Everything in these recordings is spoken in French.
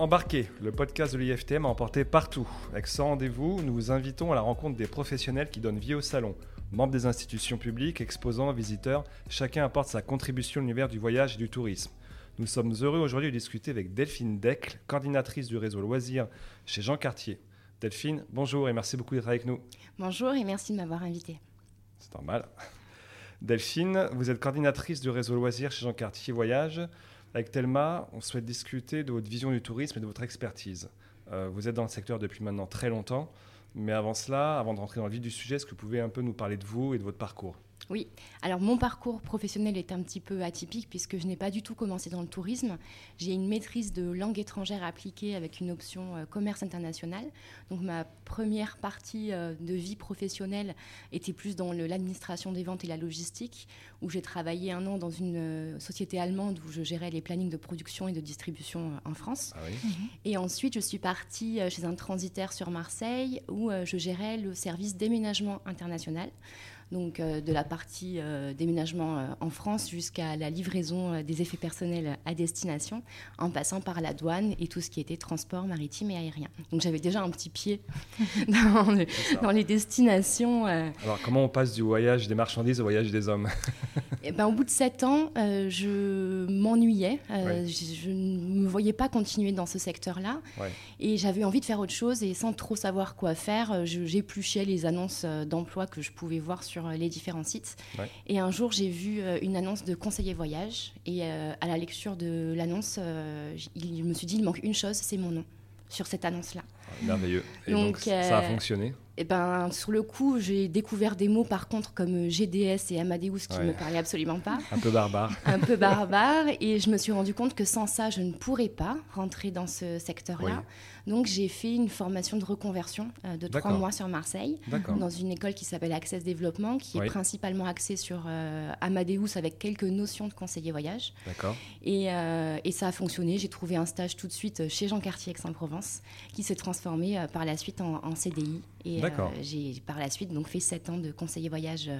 Embarquez, le podcast de l'IFTM a emporté partout. Avec ce rendez-vous, nous vous invitons à la rencontre des professionnels qui donnent vie au salon. Membres des institutions publiques, exposants, visiteurs, chacun apporte sa contribution à l'univers du voyage et du tourisme. Nous sommes heureux aujourd'hui de discuter avec Delphine Decle, coordinatrice du réseau Loisirs chez Jean Cartier. Delphine, bonjour et merci beaucoup d'être avec nous. Bonjour et merci de m'avoir invité. C'est normal. Delphine, vous êtes coordinatrice du réseau Loisirs chez Jean Cartier Voyage. Avec Thelma, on souhaite discuter de votre vision du tourisme et de votre expertise. Euh, vous êtes dans le secteur depuis maintenant très longtemps, mais avant cela, avant de rentrer dans le vif du sujet, est-ce que vous pouvez un peu nous parler de vous et de votre parcours? Oui, alors mon parcours professionnel est un petit peu atypique puisque je n'ai pas du tout commencé dans le tourisme. J'ai une maîtrise de langue étrangère appliquée avec une option euh, commerce international. Donc ma première partie euh, de vie professionnelle était plus dans l'administration des ventes et la logistique, où j'ai travaillé un an dans une euh, société allemande où je gérais les plannings de production et de distribution en France. Ah oui. Et ensuite, je suis partie chez un transitaire sur Marseille où je gérais le service déménagement international donc euh, de la partie euh, déménagement euh, en France jusqu'à la livraison des effets personnels à destination, en passant par la douane et tout ce qui était transport maritime et aérien. Donc j'avais déjà un petit pied dans, les destinations. Alors comment on passe du voyage des marchandises au voyage des hommes? Et eh ben, Au bout de sept ans, je m'ennuyais. Je, ne me voyais pas continuer dans ce secteur-là. Et j'avais envie de faire autre chose et sans trop savoir quoi faire, j'épluchais les annonces d'emploi que je pouvais voir sur euh, les différents sites. Et un jour, j'ai vu euh, une annonce de conseiller voyage. Et euh, à la lecture de l'annonce, je me suis dit, il manque une chose, c'est mon nom sur cette annonce-là. Ah, merveilleux. Et donc, ça a fonctionné? et eh ben, sur le coup, j'ai découvert des mots par contre comme GDS et Amadeus qui ne me parlaient absolument pas. Un peu barbare. Un peu barbare. Et je me suis rendu compte que sans ça, je ne pourrais pas rentrer dans ce secteur-là. Donc j'ai fait une formation de reconversion euh, de trois mois sur Marseille, dans une école qui s'appelle Access Développement, qui est principalement axée sur euh, Amadeus avec quelques notions de conseiller voyage. Et, euh, et, ça a fonctionné. J'ai trouvé un stage tout de suite chez Jean Cartier Aix-en-Provence, qui s'est transformé par la suite en, en CDI. Et j'ai par la suite donc fait sept ans de conseiller voyage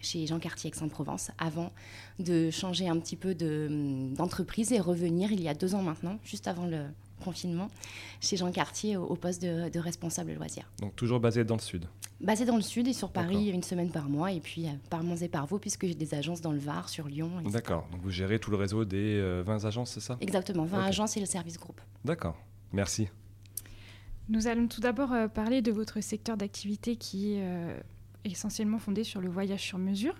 chez Jean Cartier Aix-en-Provence avant de changer un petit peu d'entreprise et revenir il y a deux ans maintenant, juste avant le, confinement chez Jean Cartier au, poste de, responsable loisirs. Donc toujours basé dans le sud Basé dans le sud et sur Paris une semaine par mois et puis euh, par Mons et par Vaux puisque j'ai des agences dans le Var, sur Lyon. D'accord, donc vous gérez tout le réseau des 20 euh, agences, c'est ça? Exactement, 20 agences et le service groupe. D'accord, merci. Nous allons tout d'abord euh, parler de votre secteur d'activité qui est essentiellement fondé sur le voyage sur mesure.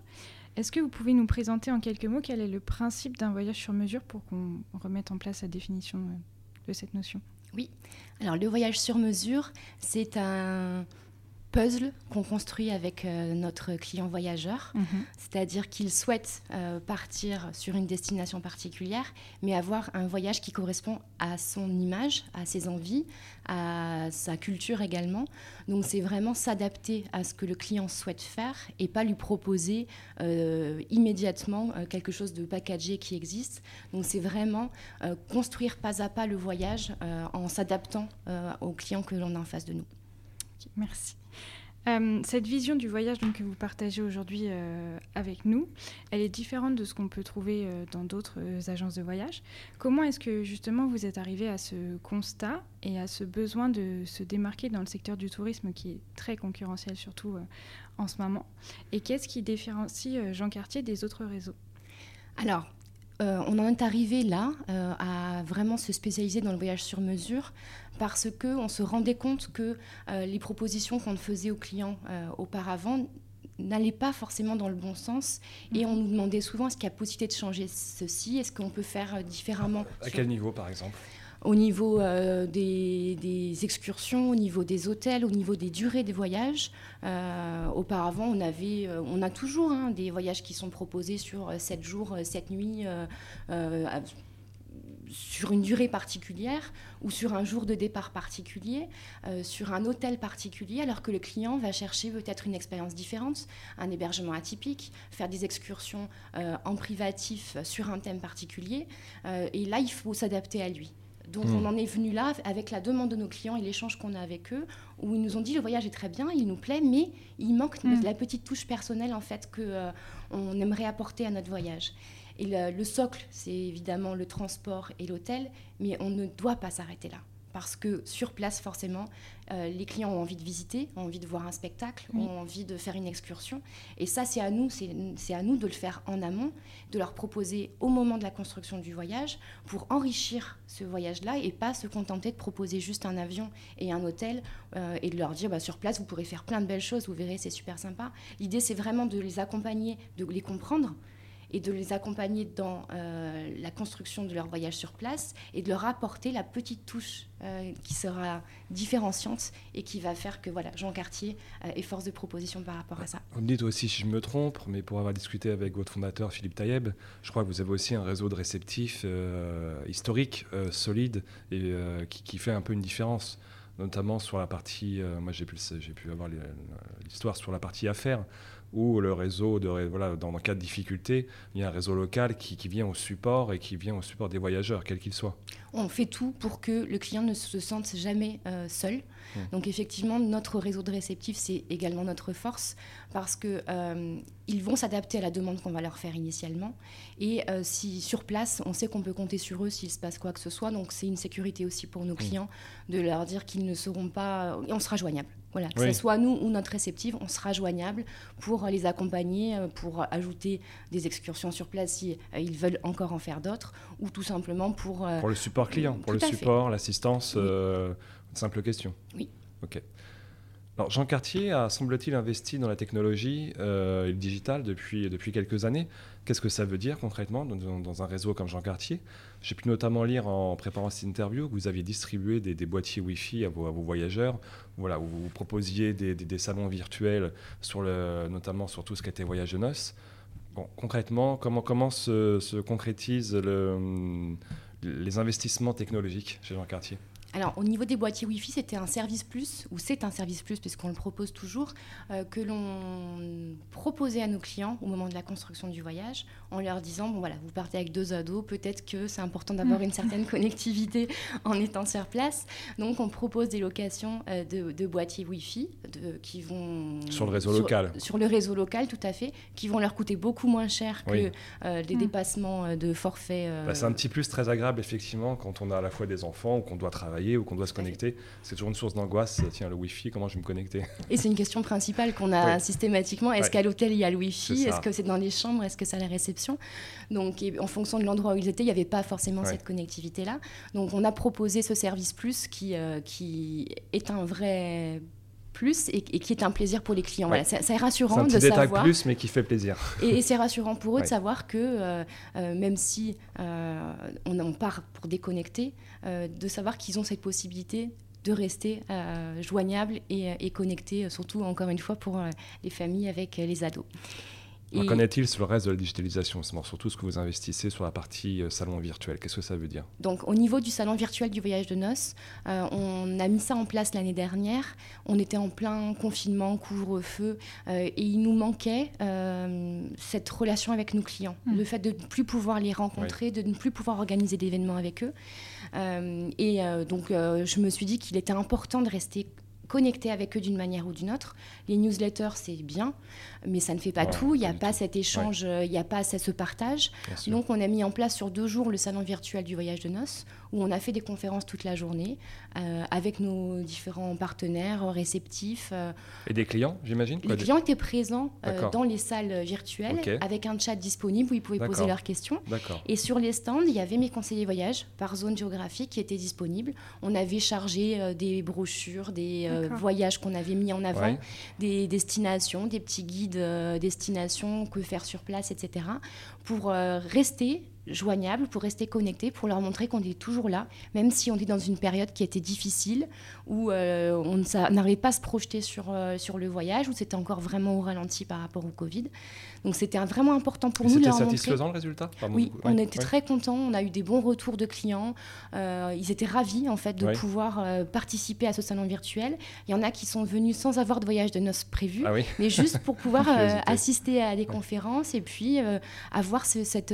Est-ce que vous pouvez nous présenter en quelques mots quel est le principe d'un voyage sur mesure pour qu'on remette en place la définition de cette notion Oui. Alors le voyage sur mesure, c'est un puzzle qu'on construit avec euh, notre client voyageur, mhm. c'est-à-dire qu'il souhaite euh, partir sur une destination particulière, mais avoir un voyage qui correspond à son image, à ses envies, à sa culture également. Donc c'est vraiment s'adapter à ce que le client souhaite faire et pas lui proposer euh, immédiatement quelque chose de packagé qui existe. Donc c'est vraiment construire pas à pas le voyage en s'adaptant au client que l'on a en face de nous. Merci. Euh, cette vision du voyage que vous partagez aujourd'hui euh, avec nous, elle est différente de ce qu'on peut trouver euh, dans d'autres agences de voyage. Comment est-ce que justement vous êtes arrivé à ce constat et à ce besoin de se démarquer dans le secteur du tourisme qui est très concurrentiel surtout en ce moment? Et qu'est-ce qui différencie Jean Cartier des autres réseaux? Alors, on en est arrivé là à vraiment se spécialiser dans le voyage sur mesure parce qu'on se rendait compte que euh, les propositions qu'on faisait aux clients euh, auparavant n'allaient pas forcément dans le bon sens. Et on nous demandait souvent est-ce qu'il y a possibilité de changer ceci, est-ce qu'on peut faire euh, différemment? À quel niveau par exemple? Au niveau des, excursions, au niveau des hôtels, au niveau des durées des voyages. auparavant, on, avait, on a toujours hein, des voyages qui sont proposés sur 7 jours, 7 nuits sur une durée particulière ou sur un jour de départ particulier, euh, sur un hôtel particulier, alors que le client va chercher peut-être une expérience différente, un hébergement atypique, faire des excursions euh, en privatif sur un thème particulier. Euh, et là, il faut s'adapter à lui. Donc hmm. on en est venu là avec la demande de nos clients et l'échange qu'on a avec eux, où ils nous ont dit le voyage est très bien, il nous plaît, mais il manque hmm. la petite touche personnelle en fait que on aimerait apporter à notre voyage. Et le socle, c'est évidemment le transport et l'hôtel, mais on ne doit pas s'arrêter là parce que sur place, forcément, euh, les clients ont envie de visiter, ont envie de voir un spectacle, ont envie de faire une excursion. Et ça, c'est à nous, c'est à nous de le faire en amont, de leur proposer au moment de la construction du voyage pour enrichir ce voyage-là et pas se contenter de proposer juste un avion et un hôtel euh, et de leur dire bah, sur place, vous pourrez faire plein de belles choses, vous verrez, c'est super sympa. L'idée, c'est vraiment de les accompagner, de les comprendre et de les accompagner dans euh, la construction de leur voyage sur place et de leur apporter la petite touche euh, qui sera différenciante et qui va faire que voilà, Jean Cartier euh, force de proposition par rapport à ça. Vous me dites aussi si je me trompe, mais pour avoir discuté avec votre fondateur Philippe Taïeb, je crois que vous avez aussi un réseau de réceptifs historique, solide et qui, fait un peu une différence notamment sur la partie, moi j'ai pu avoir l'histoire sur la partie affaires, où le réseau, de, voilà, dans le cas de difficulté, il y a un réseau local qui, qui vient au support et qui vient au support des voyageurs, quels qu'ils soient. On fait tout pour que le client ne se sente jamais euh, seul. Mmh. Donc effectivement, notre réseau de réceptifs, c'est également notre force parce qu'ils euh, vont s'adapter à la demande qu'on va leur faire initialement. Et euh, si sur place, on sait qu'on peut compter sur eux s'il se passe quoi que ce soit. Donc c'est une sécurité aussi pour nos mmh. clients de leur dire qu'ils ne seront pas... on sera joignable. Voilà, que ce soit nous ou notre réceptive, on sera joignable pour les accompagner, euh, pour ajouter des excursions sur place si euh, ils veulent encore en faire d'autres, ou tout simplement pour... Pour le support client, pour le support, l'assistance, simple question. Oui. Ok. Alors Jean Cartier a, semble-t-il, investi dans la technologie et le digital depuis, depuis quelques années. Qu'est-ce que ça veut dire concrètement dans, un réseau comme Jean Cartier? J'ai pu notamment lire en préparant cette interview que vous aviez distribué des, boîtiers Wi-Fi à vos, voyageurs, voilà, où vous proposiez des, salons virtuels, sur le, notamment sur tout ce qui était voyage de noces. Bon, concrètement, comment, comment se, se concrétisent le, les investissements technologiques chez Jean Cartier? Alors, au niveau des boîtiers Wi-Fi, c'était un service plus, ou c'est un service plus, puisqu'on le propose toujours, euh, que l'on proposait à nos clients au moment de la construction du voyage, en leur disant bon, voilà, vous partez avec deux ados, peut-être que c'est important d'avoir mm. une certaine connectivité en étant sur place. Donc, on propose des locations euh, de, boîtiers Wi-Fi de, qui vont. Sur le réseau local. Sur le réseau local, tout à fait, qui vont leur coûter beaucoup moins cher que euh, les mm. dépassements de forfait. Bah, c'est un petit plus très agréable, effectivement, quand on a à la fois des enfants ou qu'on doit travailler ou qu'on doit se connecter. C'est toujours une source d'angoisse. Tiens, le Wi-Fi, comment je vais me connecter? Et c'est une question principale qu'on a systématiquement. Est-ce qu'à l'hôtel, il y a le Wi-Fi? Est-ce que c'est dans les chambres? Est-ce que c'est à la réception? Donc, en fonction de l'endroit où ils étaient, il n'y avait pas forcément cette connectivité-là. Donc, on a proposé ce service plus qui, euh, qui est un vrai plus et, qui est un plaisir pour les clients. Voilà, c'est rassurant un de savoir. plus, mais qui fait plaisir. Et, c'est rassurant pour eux de savoir que euh, euh, même si euh, on, en part pour déconnecter, de savoir qu'ils ont cette possibilité de rester joignables et, et connectés, surtout encore une fois pour les familles avec les ados. Qu'en est-il sur le reste de la digitalisation Surtout ce que vous investissez sur la partie euh, salon virtuel? Qu'est-ce que ça veut dire? Donc, au niveau du salon virtuel du voyage de noces, euh, on a mis ça en place l'année dernière. On était en plein confinement, couvre-feu, euh, et il nous manquait cette relation avec nos clients. Mmh. Le fait de ne plus pouvoir les rencontrer, de ne plus pouvoir organiser d'événements avec eux. et donc, je me suis dit qu'il était important de rester connecté avec eux d'une manière ou d'une autre. Les newsletters, c'est bien, mais ça ne fait pas tout. Il n'y a pas cet échange, il n'y a pas ce partage. Donc, on a mis en place sur deux jours le salon virtuel du voyage de noces, où on a fait des conférences toute la journée euh, avec nos différents partenaires réceptifs. Euh. Et des clients, j'imagine Les clients étaient présents euh, dans les salles virtuelles avec un chat disponible où ils pouvaient poser leurs questions. Et sur les stands, il y avait mes conseillers voyage par zone géographique qui étaient disponibles. On avait chargé des brochures, des voyages qu'on avait mis en avant, des destinations, des petits guides destinations, que faire sur place, etc. pour rester joignables pour rester connectés, pour leur montrer qu'on est toujours là, même si on est dans une période qui était difficile, où euh, on n'arrivait pas à se projeter sur, euh, sur le voyage, où c'était encore vraiment au ralenti par rapport au Covid. Donc c'était vraiment important pour nous de leur satisfaisant le résultat? Oui, on était très contents, on a eu des bons retours de clients, euh, ils étaient ravis en fait de pouvoir participer à ce salon virtuel. Il y en a qui sont venus sans avoir de voyage de noces prévu, ah mais juste pour pouvoir assister à des conférences et puis avoir ce, cette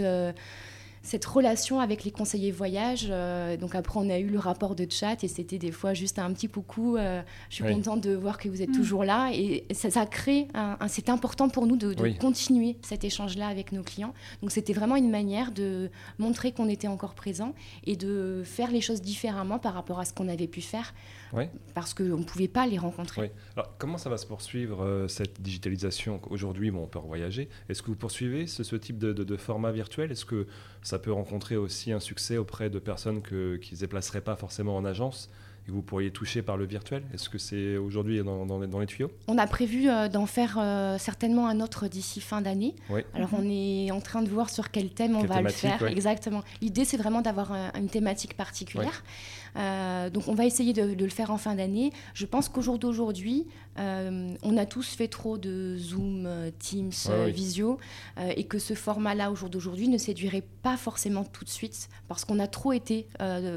cette relation avec les conseillers voyage. Euh, donc après, on a eu le rapport de chat et c'était des fois juste un petit coucou. Euh, je suis contente de voir que vous êtes mm. toujours là. Et ça, ça crée, un, c'est important pour nous de, continuer cet échange-là avec nos clients. Donc c'était vraiment une manière de montrer qu'on était encore présent et de faire les choses différemment par rapport à ce qu'on avait pu faire. Parce qu'on ne pouvait pas les rencontrer. Alors, comment ça va se poursuivre, euh, cette digitalisation Aujourd'hui, bon, on peut voyager. Est-ce que vous poursuivez ce, ce type de, de format virtuel? Est-ce que ça peut rencontrer aussi un succès auprès de personnes que, qui ne se déplaceraient pas forcément en agence? Vous pourriez toucher par le virtuel? Est-ce que c'est aujourd'hui dans, dans, les tuyaux? On a prévu euh, d'en faire euh, certainement un autre d'ici fin d'année. Alors on est en train de voir sur quel thème on va le faire. Exactement. L'idée c'est vraiment d'avoir une thématique particulière. Euh, donc on va essayer de, le faire en fin d'année. Je pense qu'au jour d'aujourd'hui, euh, on a tous fait trop de Zoom, euh, Teams, Visio, et que ce format-là, au jour d'aujourd'hui, ne séduirait pas forcément tout de suite, parce qu'on a trop été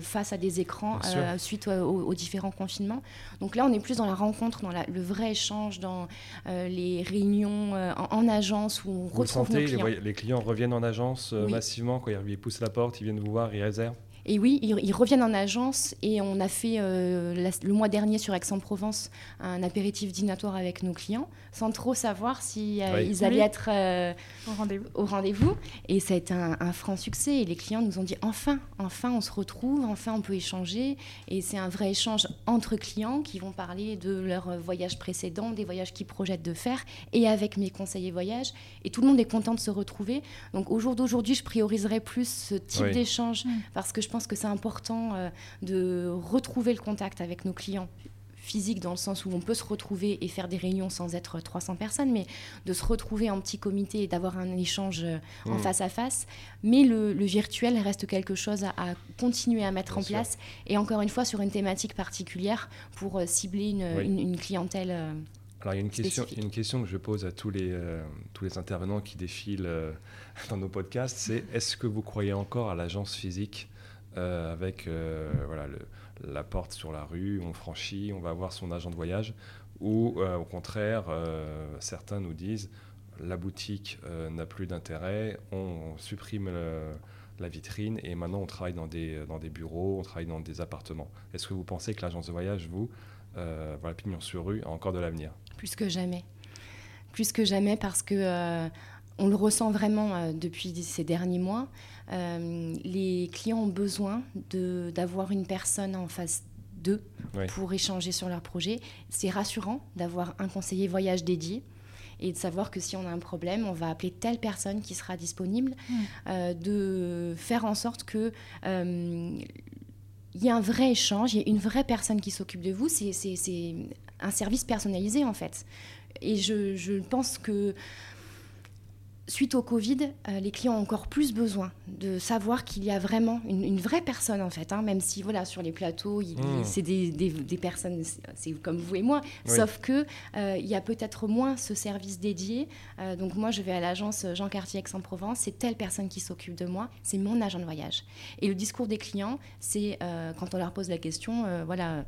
face à des écrans suite aux, différents confinements. Donc là, on est plus dans la rencontre, dans le vrai échange, dans les réunions en, agence où on vous retrouve sentez, nos clients. Les, clients reviennent en agence massivement, quand ils poussent la porte, ils viennent vous voir, ils réservent et oui, ils, reviennent en agence et on a fait euh, le mois dernier sur Aix-en-Provence un apéritif dînatoire avec nos clients sans trop savoir si euh, ils allaient être euh, au rendez-vous. et ça a été un, franc succès et les clients nous ont dit enfin, enfin on se retrouve, enfin on peut échanger et c'est un vrai échange entre clients qui vont parler de leur voyage précédent, des voyages qu'ils projettent de faire et avec mes conseillers voyage et tout le monde est content de se retrouver. Donc au jour d'aujourd'hui, je prioriserai plus ce type d'échange mm. parce que je pense que c'est important euh, de retrouver le contact avec nos clients physiques dans le sens où on peut se retrouver et faire des réunions sans être 300 personnes, mais de se retrouver en petit comité et d'avoir un échange euh, en mmh. face à face. Mais le, virtuel reste quelque chose à, continuer à mettre en place et encore une fois sur une thématique particulière pour euh, cibler une, clientèle. Alors il y a une question, une question que je pose à tous les, tous les intervenants qui défilent dans nos podcasts, c'est est-ce que vous croyez encore à l'agence physique? Euh, avec euh, voilà, la porte sur la rue, on franchit, on va voir son agent de voyage, ou euh, au contraire, certains nous disent la boutique n'a plus d'intérêt, on, supprime la vitrine et maintenant on travaille dans des, dans des bureaux, on travaille dans des appartements. Est-ce que vous pensez que l'agence de voyage, vous, voilà, pignon sur rue, a encore de l'avenir? Plus que jamais. Plus que jamais parce que on le ressent vraiment depuis ces derniers mois. Euh, les clients ont besoin d'avoir une personne en face d'eux pour échanger sur leur projet. C'est rassurant d'avoir un conseiller voyage dédié et de savoir que si on a un problème, on va appeler telle personne qui sera disponible, euh, de faire en sorte que euh, il y ait un vrai échange, il y ait une vraie personne qui s'occupe de vous. C'est un service personnalisé en fait. Et je, je pense que suite au Covid, euh, les clients ont encore plus besoin de savoir qu'il y a vraiment une, vraie personne en fait, hein, même si voilà sur les plateaux, mmh. c'est des, personnes, c'est comme vous et moi, sauf que euh, il y a peut-être moins ce service dédié. Euh, donc moi, je vais à l'agence Jean Cartier Aix-en-Provence, c'est telle personne qui s'occupe de moi, c'est mon agent de voyage. Et le discours des clients, c'est quand on leur pose la question, voilà.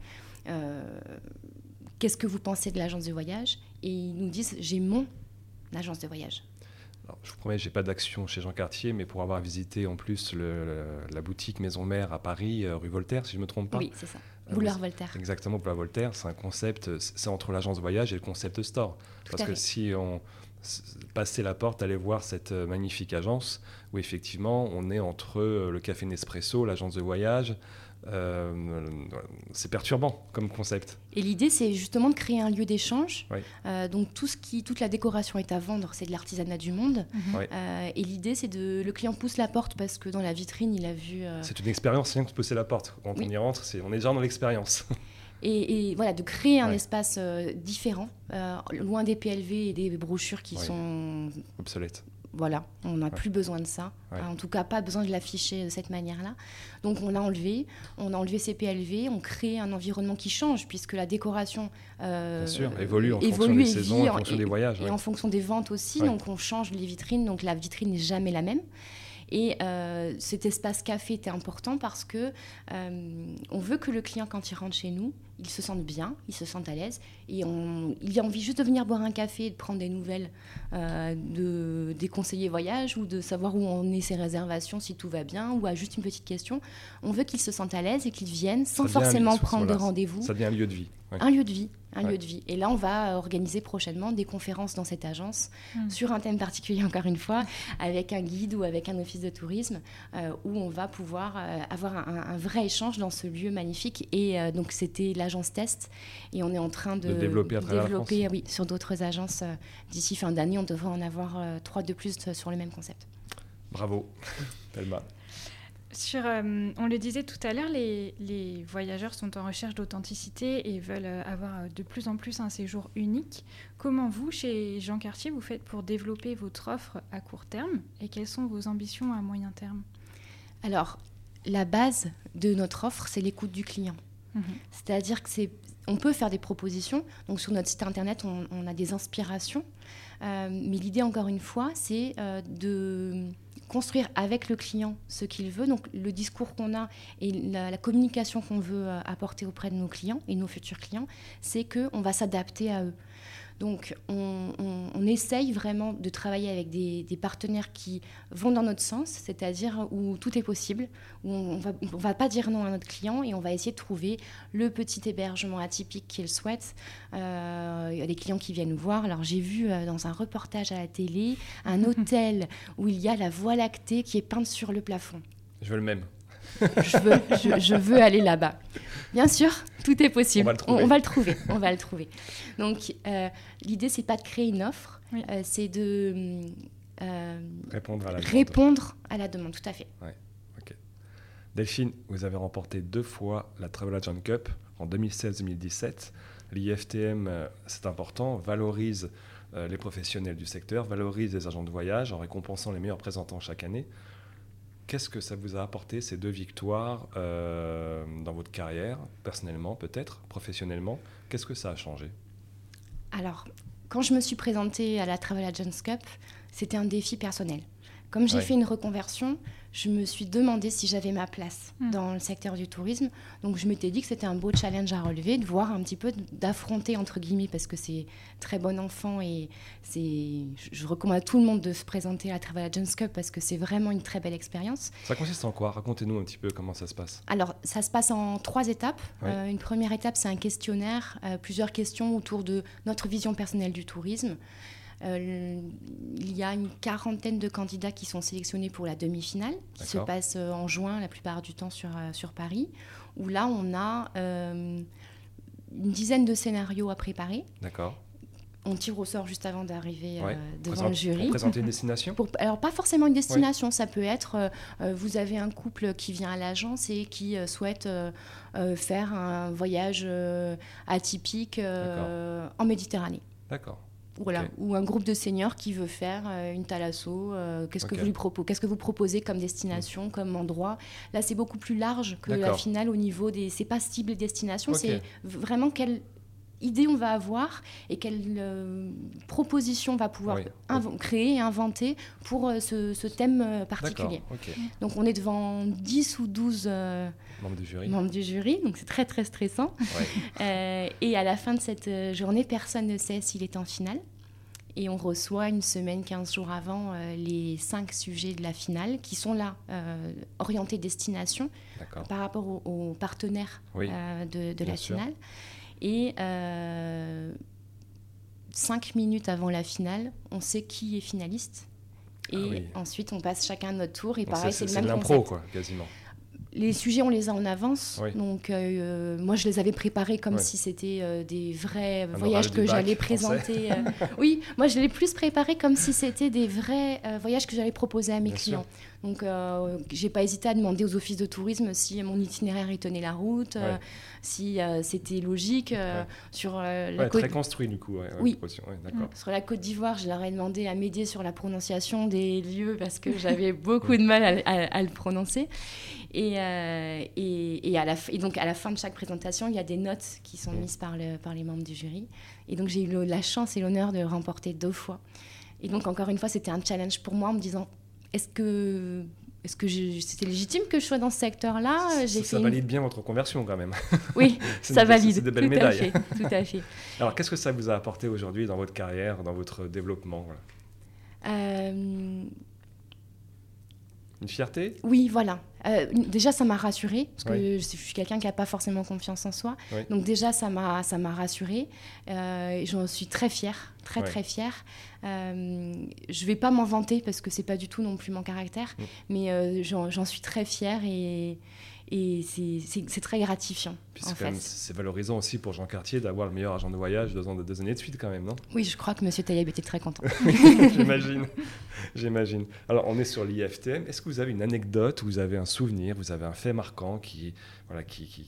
Qu'est-ce que vous pensez de l'agence de voyage? Et ils nous disent j'ai mon agence de voyage je vous promets, j'ai pas d'action chez Jean Cartier, mais pour avoir visité en plus la boutique Maison Mère à Paris, euh, rue Voltaire, si je me trompe pas. Oui, c'est ça. Euh, Boulevard Voltaire. Exactement, Boulevard Voltaire, c'est un concept, c'est entre l'agence de voyage et le concept store. Parce que si on passait la porte, aller voir cette euh, magnifique agence, où effectivement on est entre le café Nespresso, l'agence de voyage, euh, c'est perturbant comme concept. Et l'idée, c'est justement de créer un lieu d'échange. Euh, donc tout ce qui, toute la décoration est à vendre, c'est de l'artisanat du monde. Mhm. Euh, et l'idée, c'est de le client pousse la porte parce que dans la vitrine, il a vu. C'est une expérience, rien que de pousser la porte. Quand on y rentre, c'est, on est déjà dans l'expérience. Et, voilà, de créer un espace différent, loin des PLV et des brochures qui sont obsolètes voilà, on n'a plus besoin de ça. En tout cas, pas besoin de l'afficher de cette manière-là. Donc, on l'a enlevé. On a enlevé ces PLV. On crée un environnement qui change, puisque la décoration euh, évolue en fonction des saisons, en fonction des voyages. Et en fonction des ventes aussi. Donc, on change les vitrines. Donc, la vitrine n'est jamais la même. Et cet espace café était important parce que on veut que le client, quand il rentre chez nous, il se sente bien, il se sente à l'aise, et on, il a envie juste de venir boire un café et de prendre des nouvelles de, des conseillers voyage ou de savoir où on est ses réservations, si tout va bien, ou à juste une petite question. On veut qu'il se sente à l'aise et qu'il vienne sans forcément prendre de rendez-vous. Ça devient un lieu de vie. Un lieu de vie, un lieu de vie. Et là, on va organiser prochainement des conférences dans cette agence hmm. sur un thème particulier, encore une fois, avec un guide ou avec un office de tourisme, euh, où on va pouvoir euh, avoir un, vrai échange dans ce lieu magnifique. Et euh, donc, c'était l'agence Test, et on est en train de, développer, oui, sur d'autres agences. D'ici fin d'année, on devrait en avoir trois de plus sur le même concept. Bravo, Thelma. Sur, euh, on le disait tout à l'heure, les, les, voyageurs sont en recherche d'authenticité et veulent euh, avoir euh, de plus en plus un séjour unique. Comment vous, chez Jean Cartier, vous faites pour développer votre offre à court terme et quelles sont vos ambitions à moyen terme? Alors, la base de notre offre, c'est l'écoute du client. Mhm. C'est-à-dire que c'est, on peut faire des propositions. Donc sur notre site internet, on, a des inspirations. mais l'idée, encore une fois, c'est de construire avec le client ce qu'il veut, donc le discours qu'on a et la, communication qu'on veut euh, apporter auprès de nos clients et nos futurs clients, c'est qu'on va s'adapter à eux. Donc on, essaye vraiment de travailler avec des, partenaires qui vont dans notre sens, c'est-à-dire où tout est possible, où on ne va pas dire non à notre client et on va essayer de trouver le petit hébergement atypique qu'il souhaite. Euh, il y a des clients qui viennent nous voir. Alors j'ai vu euh, dans un reportage à la télé un hôtel où il y a la voie lactée qui est peinte sur le plafond. Je veux le même je, veux, je, veux aller là-bas. Bien sûr, tout est possible. On va le trouver. On, va le trouver. Donc, euh, l'idée, c'est pas de créer une offre, euh, c'est de euh, répondre, à la, répondre à la demande. Tout à fait. Ouais. Delphine, vous avez remporté deux fois la Travel Agent Cup en 2016-2017. L'IFTM, c'est important, valorise les professionnels du secteur, valorise les agents de voyage en récompensant les meilleurs présentants chaque année. Qu'est-ce que ça vous a apporté, ces deux victoires, euh, dans votre carrière, personnellement peut-être, professionnellement? Qu'est-ce que ça a changé? Alors, quand je me suis présentée à la Travel Agents Cup, c'était un défi personnel. Comme j'ai fait une reconversion, je me suis demandé si j'avais ma place hmm. dans le secteur du tourisme. Donc je m'étais dit que c'était un beau challenge à relever, de voir un petit peu, d'affronter entre guillemets, parce que c'est très bon enfant et c'est, je recommande à tout le monde de se présenter à la Travel Agents Cup parce que c'est vraiment une très belle expérience. Ça consiste en quoi? Racontez-nous un petit peu comment ça se passe. Alors ça se passe en trois étapes. Euh, une première étape, c'est un questionnaire, euh, plusieurs questions autour de notre vision personnelle du tourisme. Euh, il y a une quarantaine de candidats qui sont sélectionnés pour la demi-finale, qui se passe euh, en juin la plupart du temps sur, euh, sur Paris, où là on a une dizaine de scénarios à préparer. D'accord. On tire au sort juste avant d'arriver devant le jury. Pour présenter une destination Alors, pas forcément une destination. Ça peut être, vous avez un couple qui vient à l'agence et qui souhaite faire un voyage atypique en Méditerranée. D'accord. Voilà, ou un groupe de seniors qui veut faire euh, une thalasso. Euh, qu'est-ce que vous lui proposez Qu'est-ce que vous proposez comme destination, comme endroit? Là, c'est beaucoup plus large que la finale au niveau des. C'est pas cible destination, c'est vraiment quelle idée on va avoir et quelle euh, proposition on va pouvoir créer et inventer pour ce, thème particulier. Donc on est devant 10 ou 12 membres du jury, membres du jury donc c'est très très stressant. et à la fin de cette journée, personne ne sait s'il est en finale. Et on reçoit une semaine, 15 jours avant, euh, les cinq sujets de la finale qui sont là, euh, orientés destination par rapport aux, partenaires euh, de, la finale. Et cinq minutes avant la finale, on sait qui est finaliste. Ah et ensuite, on passe chacun notre tour. Et pareil, c'est le même l'impro, quoi, quasiment les sujets, on les a en avance. Donc, euh, moi, je les avais préparés comme si c'était euh, des vrais voyages que j'allais présenter. Euh. oui, moi, je les plus préparés comme si c'était des vrais voyages que j'allais proposer à mes clients. Donc, euh, j'ai pas hésité à demander aux offices de tourisme si mon itinéraire y tenait la route, euh, si euh, c'était logique. Sur la côte... Très construit, du coup. oui. Sur la Côte d'Ivoire, je leur ai demandé à m'aider sur la prononciation des lieux parce que j'avais beaucoup de mal à, le prononcer. Et, et, à la, et donc, à la fin de chaque présentation, il y a des notes qui sont mises par, le, par les membres du jury. Et donc, j'ai eu la chance et l'honneur de remporter deux fois. Et donc, encore une fois, c'était un challenge pour moi en me disant est-ce que est-ce que c'était légitime que je sois dans ce secteur-là? Ça, ça valide bien votre conversion quand même. Oui, ça valide. C'est de belles médailles. tout à fait. Alors, qu'est-ce que ça vous a apporté aujourd'hui dans votre carrière, dans votre développement euh, une fierté Oui, voilà. Euh, déjà, ça m'a rassurée, parce que je suis quelqu'un qui n'a pas forcément confiance en soi. Donc déjà, ça m'a, ça m'a rassurée. Euh, j'en suis très fière, très très fière. Euh, je ne vais pas m'en vanter, parce que c'est pas du tout non plus mon caractère, mm. mais j'en, suis très fière et, et c'est très gratifiant. c'est valorisant aussi pour Jean Cartier d'avoir le meilleur agent de voyage deux, ans, deux années de suite quand même, non? Oui, je crois que M. Taïeb était très content. J'imagine. J'imagine. Alors, on est sur l'IFTM. Est-ce que vous avez une anecdote, vous avez un souvenir, vous avez un fait marquant qui, voilà, qui, qui,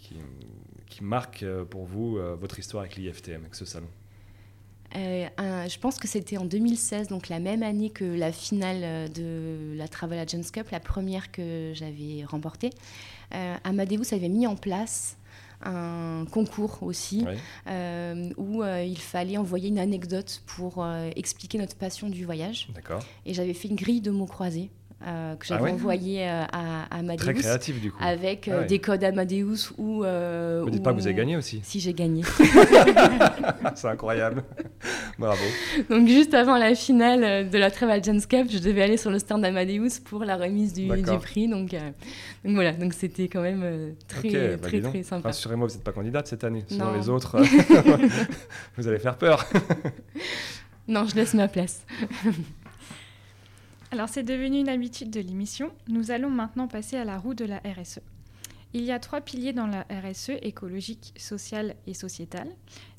qui, marque euh, pour vous euh, votre histoire avec l'IFTM, avec ce salon? Euh, je pense que c'était en 2016, donc la même année que la finale de la Travel Agents Cup, la première que j'avais remportée. Euh, Amadeus avait mis en place un concours aussi euh, où euh, il fallait envoyer une anecdote pour expliquer notre passion du voyage. Et j'avais fait une grille de mots croisés euh, que j'avais ah envoyé euh, à, Amadeus. Très créatif du coup. Avec euh, ah des codes Amadeus ou. ne dites pas que vous avez gagné aussi. Si j'ai gagné. C'est incroyable. Bravo. Donc juste avant la finale de la Travel Agents Cup, je devais aller sur le stand d'Amadeus pour la remise du, du prix. Donc, donc, voilà, donc c'était quand même très, bah, très, très, sympa. Rassurez-moi, vous n'êtes pas candidate cette année. Sinon les autres, vous allez faire peur. non, je laisse ma place. Alors c'est devenu une habitude de l'émission. Nous allons maintenant passer à la roue de la RSE. Il y a trois piliers dans la RSE, écologique, sociale et sociétale.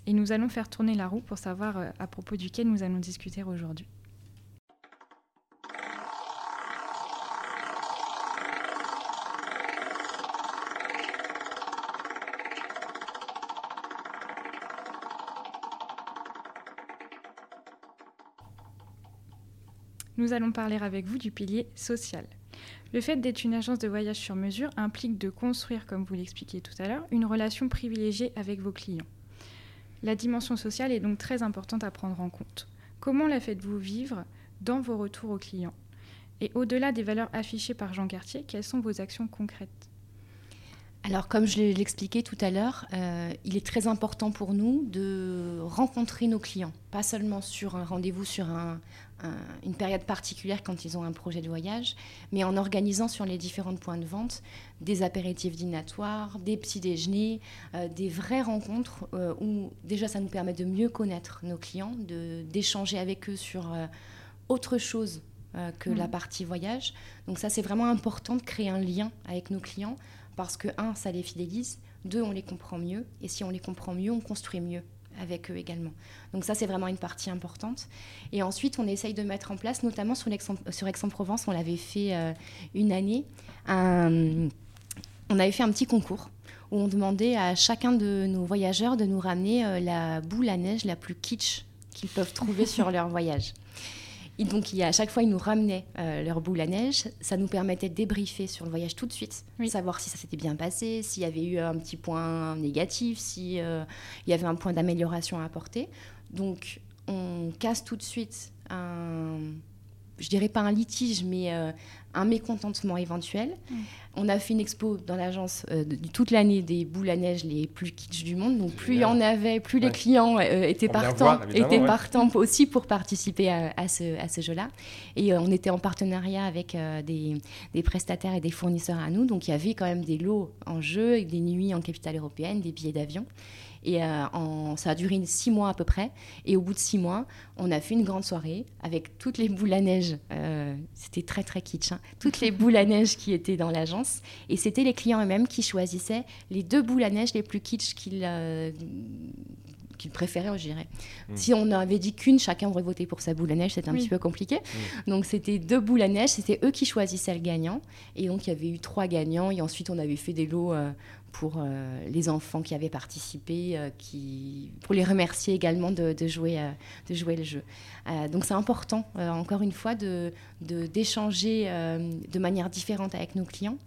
Et nous allons faire tourner la roue pour savoir euh, à propos duquel nous allons discuter aujourd'hui. Allons parler avec vous du pilier social. Le fait d'être une agence de voyage sur mesure implique de construire, comme vous l'expliquiez tout à l'heure, une relation privilégiée avec vos clients. La dimension sociale est donc très importante à prendre en compte. Comment la faites-vous vivre dans vos retours aux clients? Et au-delà des valeurs affichées par Jean Cartier, quelles sont vos actions concrètes? Alors, comme je l'expliquais tout à l'heure, euh, il est très important pour nous de rencontrer nos clients, pas seulement sur un rendez-vous sur une période particulière quand ils ont un projet de voyage, mais en organisant sur les différents points de vente des apéritifs dînatoires, des petits déjeuners, euh, des vraies rencontres euh, où déjà ça nous permet de mieux connaître nos clients, d'échanger avec eux sur autre chose que la mmh. partie voyage. Donc ça, c'est vraiment important de créer un lien avec nos clients parce que, un, ça les fidélise, deux, on les comprend mieux, et si on les comprend mieux, on construit mieux avec eux également. Donc ça, c'est vraiment une partie importante. Et ensuite, on essaye de mettre en place, notamment sur, Aix-en-Provence, on l'avait fait euh, une année, on avait fait un petit concours où on demandait à chacun de nos voyageurs de nous ramener euh, la boule à neige la plus kitsch qu'ils peuvent trouver sur leur voyage. Et donc, à chaque fois, ils nous ramenaient euh, leur boule à neige. Ça nous permettait de débriefer sur le voyage tout de suite, savoir si ça s'était bien passé, s'il y avait eu un petit point négatif, s'il euh, y avait un point d'amélioration à apporter. Donc, on casse tout de suite un, je dirais pas un litige, mais euh, un mécontentement éventuel. On a fait une expo dans l'agence euh, toute l'année des boules à neige les plus kitsch du monde. Donc plus il y en avait, plus les clients euh, étaient partants, étaient partants aussi pour participer à, ce, à ce jeu-là. Et on était en partenariat avec des, des, prestataires et des fournisseurs à nous. Donc il y avait quand même des lots en jeu, des nuits en capitale européenne, des billets d'avion. Et euh, ça a duré six mois à peu près. Et au bout de six mois, on a fait une grande soirée avec toutes les boules à neige. Euh, c'était très très kitsch. Hein, toutes les boules à neige qui étaient dans l'agence. Et c'était les clients eux-mêmes qui choisissaient les deux boules à neige les plus kitsch qu'ils euh, préféraient, je dirais. Hmm. Si on avait dit qu'une, chacun aurait voté pour sa boule à neige, c'était un petit peu compliqué. Hmm. Donc c'était deux boules à neige, c'était eux qui choisissaient le gagnant. Et donc il y avait eu trois gagnants. Et ensuite on avait fait des lots pour euh, les enfants qui avaient participé, euh, qui, pour les remercier également de, jouer, euh, de jouer le jeu. donc c'est important, encore une fois, d'échanger de, d'échanger de manière différente avec nos clients.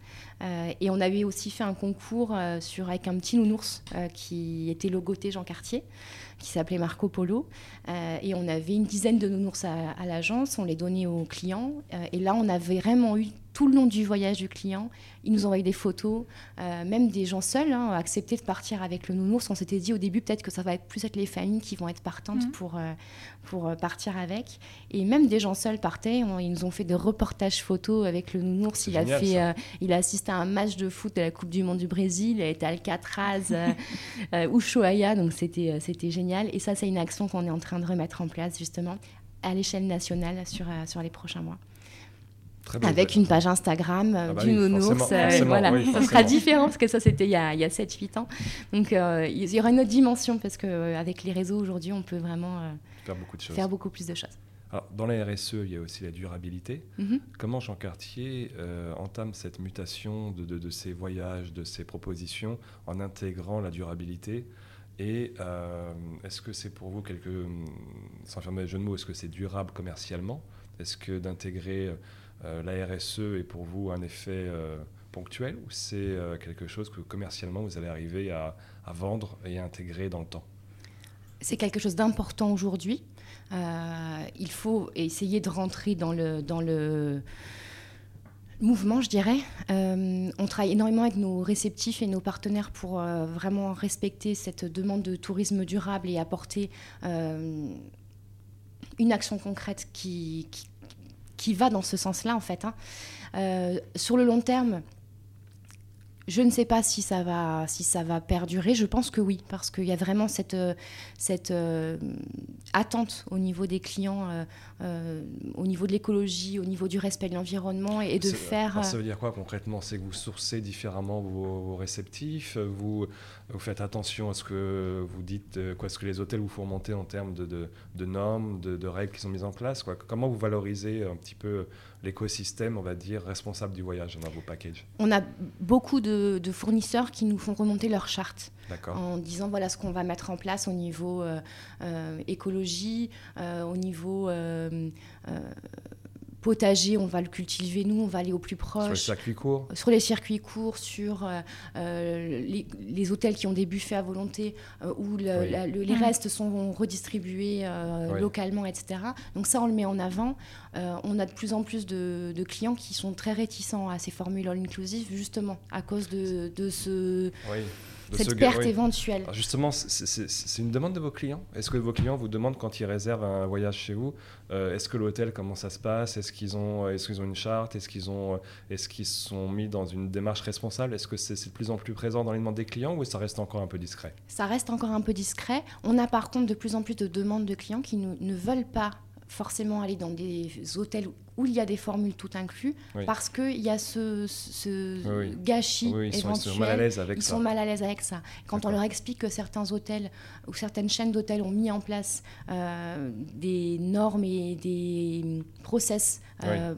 et on avait aussi fait un concours sur, avec un petit nounours qui était logoté Jean Cartier qui s'appelait Marco Polo. et on avait une dizaine de nounours à, à l'agence, on les donnait aux clients. et là, on avait vraiment eu tout le long du voyage du client. Ils nous envoyaient des photos, euh, même des gens seuls hein, ont accepté de partir avec le nounours. On s'était dit au début peut-être que ça va être plus être les familles qui vont être partantes mhm. pour, euh, pour euh, partir avec. Et même des gens seuls partaient. ils nous ont fait des reportages photos avec le nounours. Il a, fait, il a assisté à un match de foot de la Coupe du Monde du Brésil. Il a été à Alcatraz, Ushuaia. Donc c'était, c'était Et ça, c'est une action qu'on est en train de remettre en place justement à l'échelle nationale sur, sur les prochains mois avec une page Instagram ah bah du nounours. Euh, voilà, ça sera différent parce que ça c'était il y a, a 7-8 ans. Donc euh, il y aura une autre dimension parce qu'avec euh, les réseaux aujourd'hui on peut vraiment faire, beaucoup de choses. faire beaucoup plus de choses. Alors, dans la RSE, il y a aussi la durabilité. Mhm. Comment Jean Cartier entame cette mutation de, de, ces voyages, de ces propositions en intégrant la durabilité et est-ce que c'est pour vous quelque, sans faire de jeu de mots, est-ce que c'est durable commercialement? Est-ce que d'intégrer euh, la RSE est pour vous un effet euh, ponctuel ou c'est euh, quelque chose que commercialement vous allez arriver à, vendre et à intégrer dans le temps? C'est quelque chose d'important aujourd'hui. il faut essayer de rentrer dans le, dans le mouvement, je dirais. on travaille énormément avec nos réceptifs et nos partenaires pour vraiment respecter cette demande de tourisme durable et apporter une action concrète qui, qui, va dans ce sens-là, en fait. Hein. Euh, sur le long terme, je ne sais pas si ça va, si ça va perdurer. Je pense que oui, parce qu'il y a vraiment cette, euh, cette euh, attente au niveau des clients, euh, au niveau de l'écologie, au niveau du respect de l'environnement et, de faire. ça veut dire quoi concrètement? C'est que vous sourcez différemment vos, réceptifs, vous, vous, faites attention à ce que vous dites, quoi, ce que les hôtels vous font monter en termes de, de, de normes, de, de, règles qui sont mises en place. Quoi? Comment vous valorisez un petit peu l'écosystème, on va dire, responsable du voyage dans vos packages. On a beaucoup de, fournisseurs qui nous font remonter leurs chartes en disant voilà ce qu'on va mettre en place au niveau euh, euh, écologie, euh, au niveau potager, on va le cultiver nous, on va aller au plus proche. Sur les circuits courts Sur les circuits courts, sur euh, euh, les, hôtels qui ont des buffets à volonté, euh, où les restes sont redistribués localement, etc. Donc ça, on le met en avant. on a de plus en plus de, clients qui sont très réticents à ces formules all-inclusive, justement, à cause de, de ce cette perte éventuelle. justement, c'est une demande de vos clients. Est-ce que vos clients vous demandent quand ils réservent un voyage chez vous, euh, est-ce que l'hôtel, comment ça se passe? Est-ce qu'ils ont, est qu'ils ont une charte? Est-ce qu'ils euh, est qu'ils sont mis dans une démarche responsable? Est-ce que c'est de plus en plus présent dans les demandes des clients ou ça reste encore un peu discret? Ça reste encore un peu discret. On a par contre de plus en plus de demandes de clients qui ne veulent pas forcément aller dans des hôtels où il y a des formules tout inclus, parce qu'il y a ce, gâchis ils éventuel. Sont, ils sont mal à l'aise avec ils ça. sont mal à l'aise avec ça. Quand on leur explique que certains hôtels ou certaines chaînes d'hôtels ont mis en place euh, des normes et des process, euh,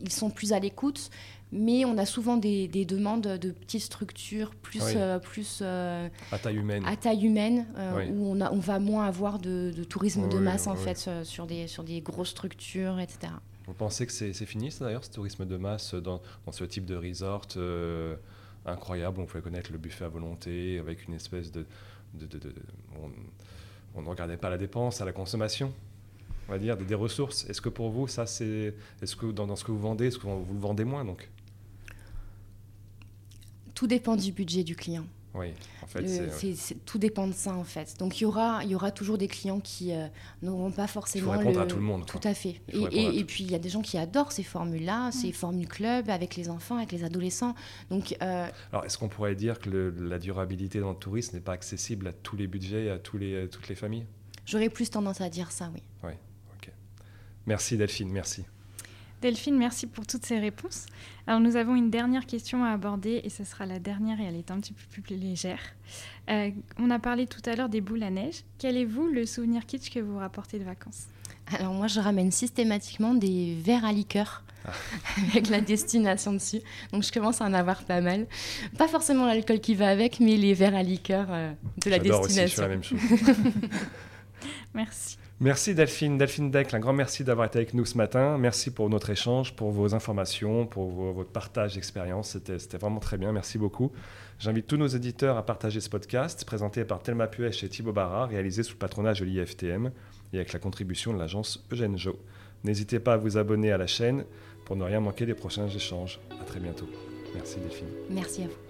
ils sont plus à l'écoute mais on a souvent des, demandes de petites structures plus, euh, plus à taille humaine, à taille humaine où on, a, on, va moins avoir de, tourisme de masse en fait sur des, sur des grosses structures, etc. Vous pensez que c'est fini ça d'ailleurs, ce tourisme de masse dans, ce type de resort incroyable? On pouvait connaître le buffet à volonté avec une espèce de... on, ne regardait pas la dépense, à la consommation on va dire, des, ressources. Est-ce que pour vous, ça, c'est. Est-ce que dans, ce que vous vendez, est-ce que vous le vendez moins donc? Tout dépend du budget du client. Oui, en fait, tout dépend de ça en fait. Donc il y aura, il y aura toujours des clients qui euh, n'auront pas forcément. Il faut répondre à tout le monde. Tout à fait. Et, puis il y a des gens qui adorent ces formules-là, ces formules club avec les enfants, avec les adolescents. Donc. Euh, Alors est-ce qu'on pourrait dire que la durabilité dans le tourisme n'est pas accessible à tous les budgets, à, tous les, à toutes les familles? J'aurais plus tendance à dire ça, oui. Oui. Ok. Merci Delphine, merci. Delphine, merci pour toutes ces réponses. Alors nous avons une dernière question à aborder et ce sera la dernière et elle est un petit peu plus légère. Euh, on a parlé tout à l'heure des boules à neige. Quel est vous le souvenir kitsch que vous rapportez de vacances? Alors moi je ramène systématiquement des verres à liqueur. Ah. avec la destination dessus. Donc je commence à en avoir pas mal. Pas forcément l'alcool qui va avec, mais les verres à liqueur euh, de la destination. Aussi, je la même chose. Merci. Merci Delphine, Delphine Deck, un grand merci d'avoir été avec nous ce matin. Merci pour notre échange, pour vos informations, pour votre partage d'expérience. C'était vraiment très bien, merci beaucoup. J'invite tous nos éditeurs à partager ce podcast, présenté par Thelma Puech et Thibaut Barra, réalisé sous le patronage de l'IFTM et avec la contribution de l'agence Eugène Jo. N'hésitez pas à vous abonner à la chaîne pour ne rien manquer des prochains échanges. À très bientôt. Merci Delphine. Merci à vous.